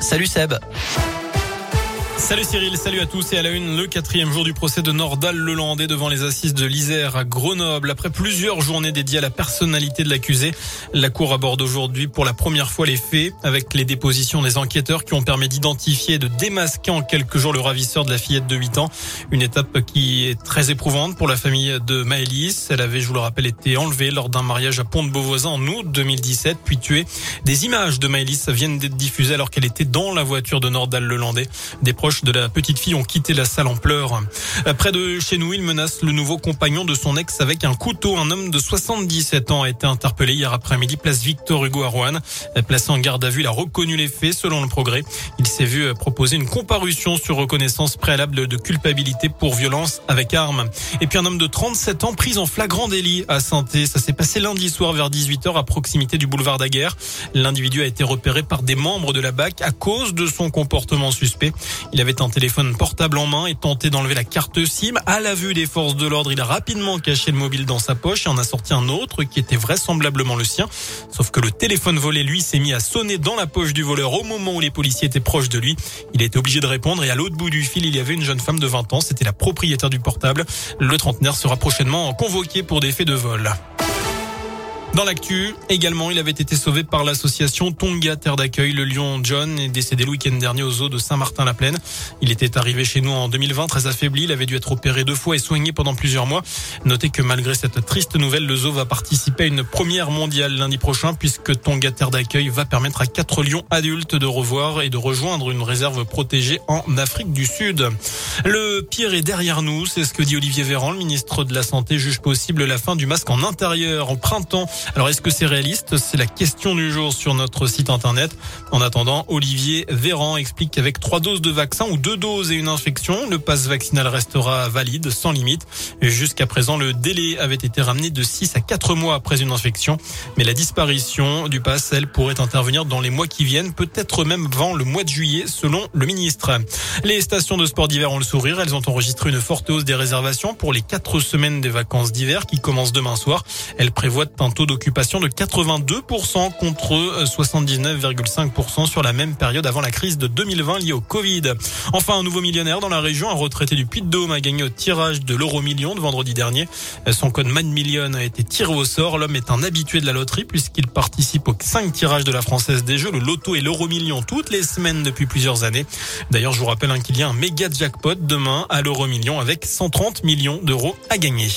Salut Seb. Salut Cyril, salut à tous et à la une, le quatrième jour du procès de Nordal Lelandais devant les assises de l'Isère à Grenoble. Après plusieurs journées dédiées à la personnalité de l'accusé, la cour aborde aujourd'hui pour la première fois les faits avec les dépositions des enquêteurs qui ont permis d'identifier et de démasquer en quelques jours le ravisseur de la fillette de 8 ans. Une étape qui est très éprouvante pour la famille de Maëlys. Elle avait, je vous le rappelle, été enlevée lors d'un mariage à Pont-de-Beauvoisin en août 2017, puis tuée. Des images de Maëlys viennent d'être diffusées alors qu'elle était dans la voiture de Nordal Lelandais. Des proches de la petite fille ont quitté la salle en pleurs. Près de chez nous, il menace le nouveau compagnon de son ex avec un couteau. Un homme de 77 ans a été interpellé hier après-midi, place Victor Hugo à Rouen. Placé en garde à vue, il a reconnu les faits selon le progrès. Il s'est vu proposer une comparution sur reconnaissance préalable de culpabilité pour violence avec arme. Et puis un homme de 37 ans pris en flagrant délit à saint Ça s'est passé lundi soir vers 18h à proximité du boulevard Daguerre. L'individu a été repéré par des membres de la BAC à cause de son comportement suspect. Il avait un téléphone portable en main et tenté d'enlever la carte SIM. À la vue des forces de l'ordre, il a rapidement caché le mobile dans sa poche et en a sorti un autre qui était vraisemblablement le sien. Sauf que le téléphone volé, lui, s'est mis à sonner dans la poche du voleur au moment où les policiers étaient proches de lui. Il a été obligé de répondre et à l'autre bout du fil, il y avait une jeune femme de 20 ans. C'était la propriétaire du portable. Le trentenaire sera prochainement convoqué pour des faits de vol. Dans l'actu, également, il avait été sauvé par l'association Tonga Terre d'accueil. Le lion John est décédé le week-end dernier aux eaux de Saint-Martin-la-Plaine. Il était arrivé chez nous en 2020 très affaibli. Il avait dû être opéré deux fois et soigné pendant plusieurs mois. Notez que malgré cette triste nouvelle, le zoo va participer à une première mondiale lundi prochain puisque Tonga Terre d'accueil va permettre à quatre lions adultes de revoir et de rejoindre une réserve protégée en Afrique du Sud. Le pire est derrière nous, c'est ce que dit Olivier Véran, le ministre de la Santé juge possible la fin du masque en intérieur au printemps. Alors est-ce que c'est réaliste? C'est la question du jour sur notre site internet. En attendant, Olivier Véran explique qu'avec trois doses de vaccin ou deux doses et une infection, le passe vaccinal restera valide sans limite. Jusqu'à présent, le délai avait été ramené de 6 à 4 mois après une infection. Mais la disparition du pass, elle, pourrait intervenir dans les mois qui viennent, peut-être même avant le mois de juillet, selon le ministre. Les stations de sport d'hiver ont le sourire. Elles ont enregistré une forte hausse des réservations pour les quatre semaines des vacances d'hiver qui commencent demain soir. Elles prévoient un taux d'occupation de 82% contre 79,5% sur la même période avant la crise de 2020 liée au Covid. Enfin, un nouveau millionnaire dans la région, un retraité du Puy-de-Dôme a gagné au tirage de l'euro million de vendredi dernier. Son code Man Million a été tiré au sort. L'homme est un habitué de la loterie puisqu'il participe aux cinq tirages de la Française des Jeux, le loto et l'euro million toutes les semaines depuis plusieurs années. D'ailleurs, je vous rappelle hein, qu'il y a un méga jackpot demain à l'euro million avec 130 millions d'euros à gagner.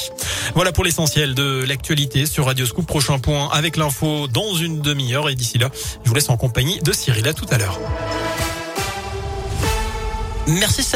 Voilà pour l'essentiel de l'actualité sur Radio Scoop. Point avec l'info dans une demi-heure et d'ici là, je vous laisse en compagnie de Cyril. À tout à l'heure. Merci.